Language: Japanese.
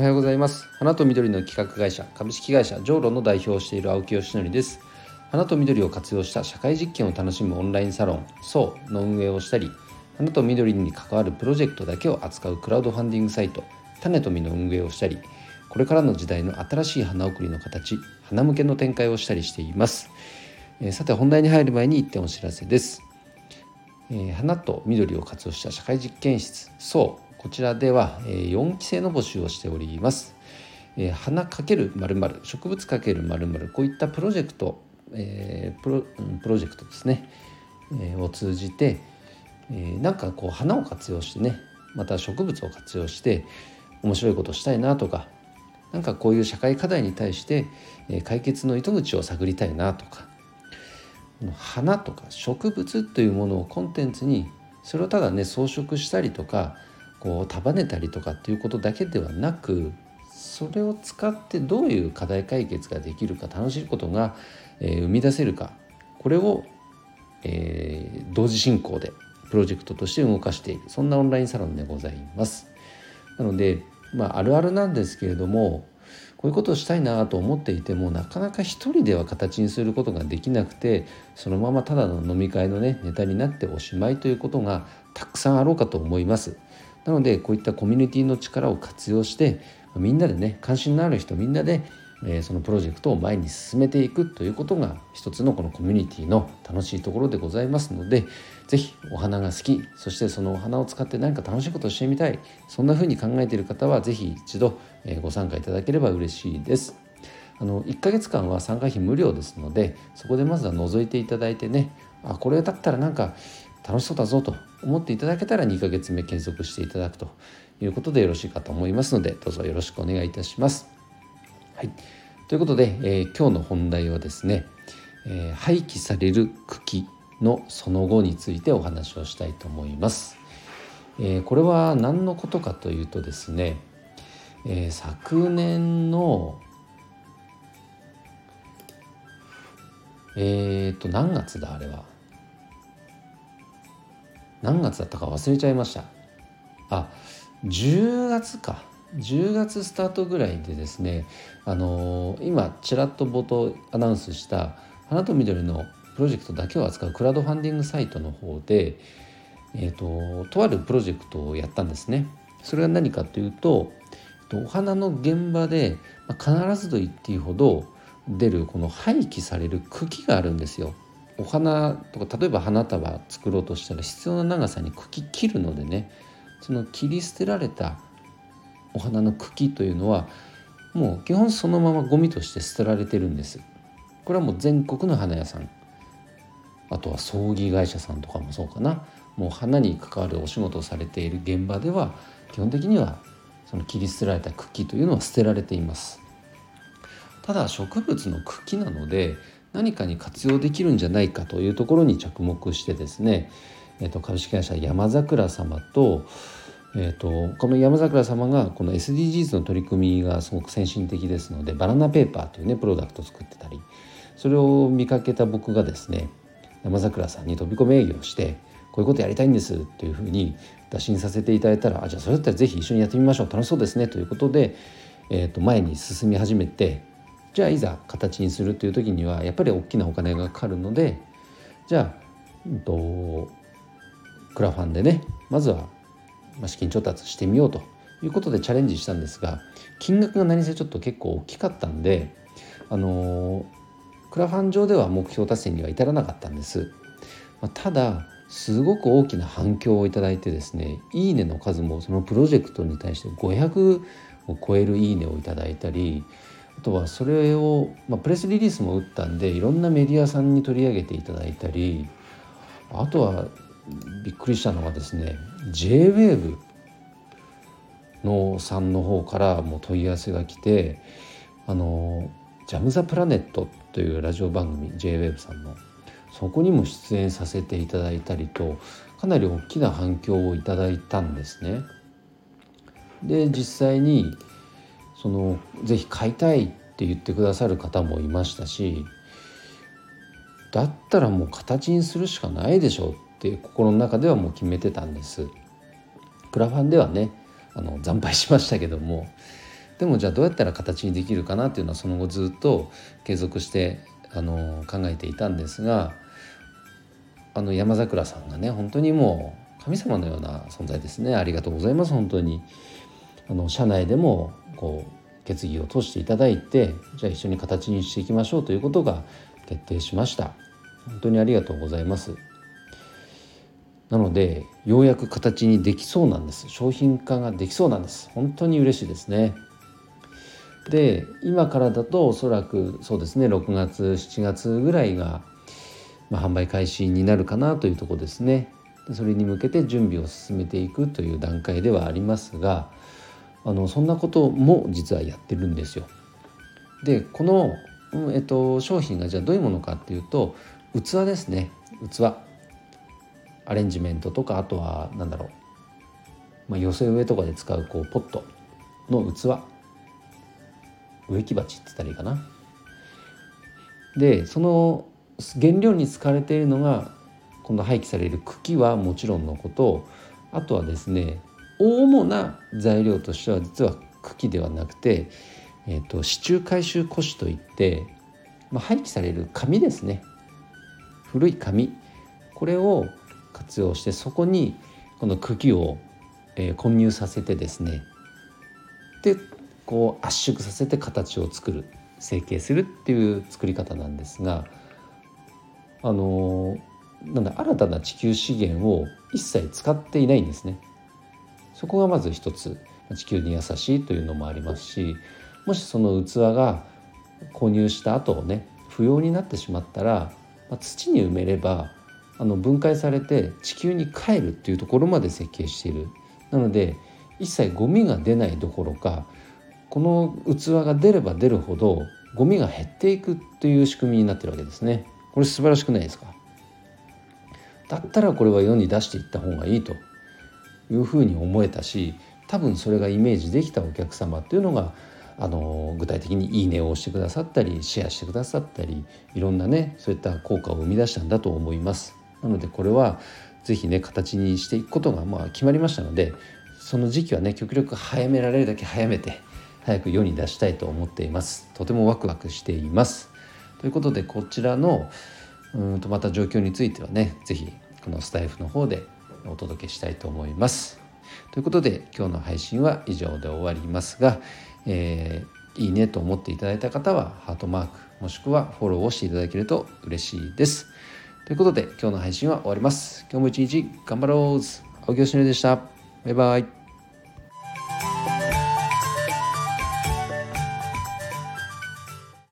おはようございます。花と緑の企画会社株式会社ジョーロの代表をしている青木よしのりです。花と緑を活用した社会実験を楽しむオンラインサロンそうの運営をしたり花と緑に関わるプロジェクトだけを扱うクラウドファンディングサイト種と実の運営をしたりこれからの時代の新しい花送りの形花向けの展開をしたりしています、え、さて本題に入る前に一点お知らせです。え、花と緑を活用した社会実験室そうこちらでは、4期生の募集をしております、花かける〇〇植物かける〇〇こういったプロジェクト、えー、プロプロジェクトですね、えー、を通じて、えー、なんかこう花を活用してねまた植物を活用して面白いことしたいなとかなんかこういう社会課題に対して、え、解決の糸口を探りたいなとか花とか植物というものをコンテンツにそれをただね装飾したりとかこう束ねたりとかっていうことだけではなくそれを使ってどういう課題解決ができるか楽しいことが、えー、生み出せるかこれを、えー、同時進行でプロジェクトとして動かしているそんなオンラインサロンでございます。なので、まあ、あるあるなんですけれどもこういうことをしたいなと思っていてもなかなか一人では形にすることができなくてそのままただの飲み会のねネタになっておしまいということがたくさんあろうかと思います。なのでこういったコミュニティの力を活用してみんなでね関心のある人みんなでえそのプロジェクトを前に進めていくということが一つのこのコミュニティの楽しいところでございますので是非お花が好きそしてそのお花を使って何か楽しいことをしてみたいそんな風に考えている方は是非一度ご参加いただければ嬉しいです。あの1ヶ月間は参加費無料ですのでそこでまずは覗いていただいてねあこれだったらなんか楽しそうだぞと思っていただけたら2ヶ月目継続していただくということでよろしいかと思いますのでどうぞよろしくお願いいたします。はい、ということで、えー、今日の本題はですね、えー、廃棄される茎のその後についてお話をしたいと思います。えー、これは何のことかというとですね、えー、昨年のえっ、と何月だあれは？何月だったか忘れちゃいましたあ10月か10月スタートぐらいでですねあのー、今ちらっと冒頭アナウンスした花と緑のプロジェクトだけを扱うクラウドファンディングサイトの方で、えーと、とあるプロジェクトをやったんですね。それが何かというとお花の現場で、ま、必ずと言っていいほど出るこの廃棄される茎があるんですよ。お花とか例えば花束作ろうとしたら必要な長さに茎切るのでねその切り捨てられたお花の茎というのはもう基本そのままゴミとして捨てられてるんです。これはもう全国の花屋さん。あとは葬儀会社さんとかもそうかな。もう花に関わるお仕事をされている現場では基本的にはその切り捨てられた茎というのは捨てられています。ただ植物の茎なので何かに活用できるんじゃないかというところに着目してですね、えー、と株式会社山桜様と,、えー、とこの山桜様がこの SDGs の取り組みがすごく先進的ですのでバナナペーパーというねプロダクトを作ってたりそれを見かけた僕がですね山桜さんに飛び込み営業してこういうことやりたいんですというふうに打診させていただいたらあじゃあそれだったら是非一緒にやってみましょう。楽しそうですね。ということで、えー、と前に進み始めてじゃあいざ形にするという時にはやっぱり大きなお金がかかるのでじゃあ、うんと、クラファンでねまずは資金調達してみようということでチャレンジしたんですが金額が何せちょっと結構大きかったんであのクラファン上では目標達成には至らなかったんです。まあ、ただすごく大きな反響をいただいてですね「いいね」の数もそのプロジェクトに対して500を超える「いいね」をいただいたりあとはそれを、まあ、プレスリリースも打ったんでいろんなメディアさんに取り上げていただいたりあとはびっくりしたのがですね JWAVE のさんの方からも問い合わせが来てあの「ジャム・ザ・プラネット」というラジオ番組 JWAVE さんのそこにも出演させていただいたりとかなり大きな反響をいただいたんですね。で実際にそのぜひ買いたいって言ってくださる方もいましたしだったらもう形にするしかないでしょうって心の中ではもう決めてたんです。クラファンではねあの惨敗しましたけどもでもじゃあどうやったら形にできるかなっていうのはその後ずっと継続してあの考えていたんですがあの山桜さんがね本当にもう神様のような存在ですねありがとうございます本当にあの社内でもこう決議を通していただいてじゃあ一緒に形にしていきましょうということが決定しました。本当にありがとうございます。なのでようやく形にできそうなんです。商品化ができそうなんです。本当に嬉しいですね。で今からだとおそらくそうですね6月7月ぐらいが、まあ、販売開始になるかなというとこですね。それに向けて準備を進めていくという段階ではありますがあのそんなことも実はやってるんですよ。でこの、えっと、商品がじゃあどういうものかっていうと器ですね。器。アレンジメントとかあとは何だろう、まあ、寄せ植えとかで使うこうポットの器。植木鉢って言ったらいいかな。でその原料に使われているのがこの廃棄される茎はもちろんのこと。あとはですね主な材料としては実は茎ではなくて、えーと、支柱回収古紙といって、まあ、廃棄される紙ですね。古い紙。これを活用してそこにこの茎を、えー、混入させてですねでこう圧縮させて形を作る。成形するっていう作り方なんですがあのなんだ新たな地球資源を一切使っていないんですね。そこがまず一つ地球に優しいというのもありますしもしその器が購入した後ね不要になってしまったら、まあ、土に埋めればあの分解されて地球に帰るっていうところまで設計している。なので一切ゴミが出ないどころかこの器が出れば出るほどゴミが減っていくという仕組みになってるわけですね。これ素晴らしくないですか？だったらこれは世に出していった方がいいと。いうふうに思えたし多分それがイメージできたお客様っていうのがあの具体的に「いいね」を押してくださったりシェアしてくださったりいろんなねそういった効果を生み出したんだと思います。なのでこれは是非ね形にしていくことがまあ決まりましたのでその時期はね極力早められるだけ早めて早く世に出したいと思っていますとてもワクワクしていますということでこちらのうんとまた状況についてはね是非このスタイフの方でお届けしたいと思います。ということで今日の配信は以上で終わりますが、えー、いいねと思っていただいた方はハートマークもしくはフォローをしていただけると嬉しいです。ということで今日の配信は終わります。今日も一日頑張ろう。青木よしのりでした。バイバイ。